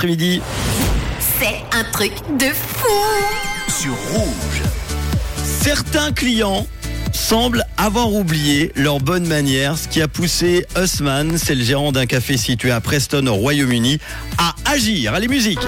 Après-midi. C'est un truc de fou sur rouge. Certains clients semblent avoir oublié leurs bonnes manières, ce qui a poussé Hussman, c'est le gérant d'un café situé à Preston au Royaume-Uni, à agir. Allez, musique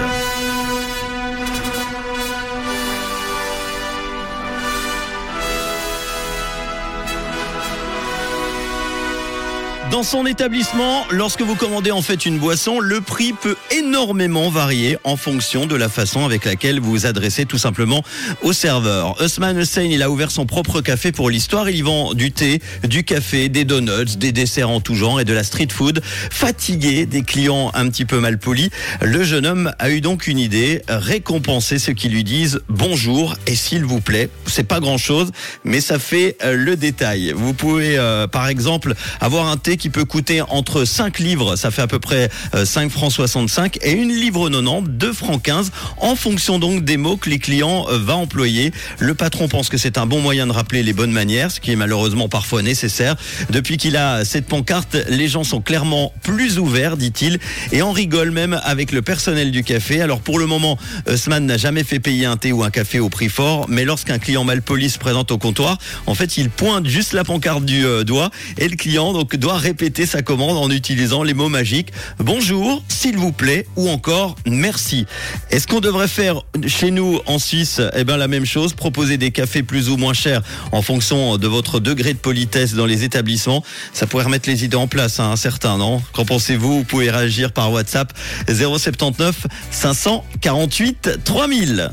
Dans son établissement, lorsque vous commandez en fait une boisson, le prix peut énormément varier en fonction de la façon avec laquelle vous vous adressez tout simplement au serveur. Usman Hussein, il a ouvert son propre café pour l'histoire. Il y vend du thé, du café, des donuts, des desserts en tout genre et de la street food. Fatigué des clients un petit peu mal polis, le jeune homme a eu donc une idée, récompenser ceux qui lui disent bonjour et s'il vous plaît. C'est pas grand chose, mais ça fait euh, le détail. Vous pouvez euh, par exemple avoir un thé qui peut coûter entre 5 livres, ça fait à peu près 5 euh, francs 65, et une livre 90, 2 francs 15, en fonction donc des mots que les clients euh, va employer. Le patron pense que c'est un bon moyen de rappeler les bonnes manières, ce qui est malheureusement parfois nécessaire. Depuis qu'il a cette pancarte, les gens sont clairement plus ouverts, dit-il, et on rigole même avec le personnel du café. Alors pour le moment, Usman n'a jamais fait payer un thé ou un café au prix fort, mais lorsqu'un client mal poli se présente au comptoir, en fait, il pointe juste la pancarte du euh, doigt et le client donc doit répéter sa commande en utilisant les mots magiques bonjour, s'il vous plaît ou encore merci. Est-ce qu'on devrait faire chez nous en Suisse eh ben la même chose, proposer des cafés plus ou moins chers en fonction de votre degré de politesse dans les établissements? Ça pourrait remettre les idées en place, hein, certains, non? Qu'en pensez-vous? Vous pouvez réagir par WhatsApp 079 548 3000.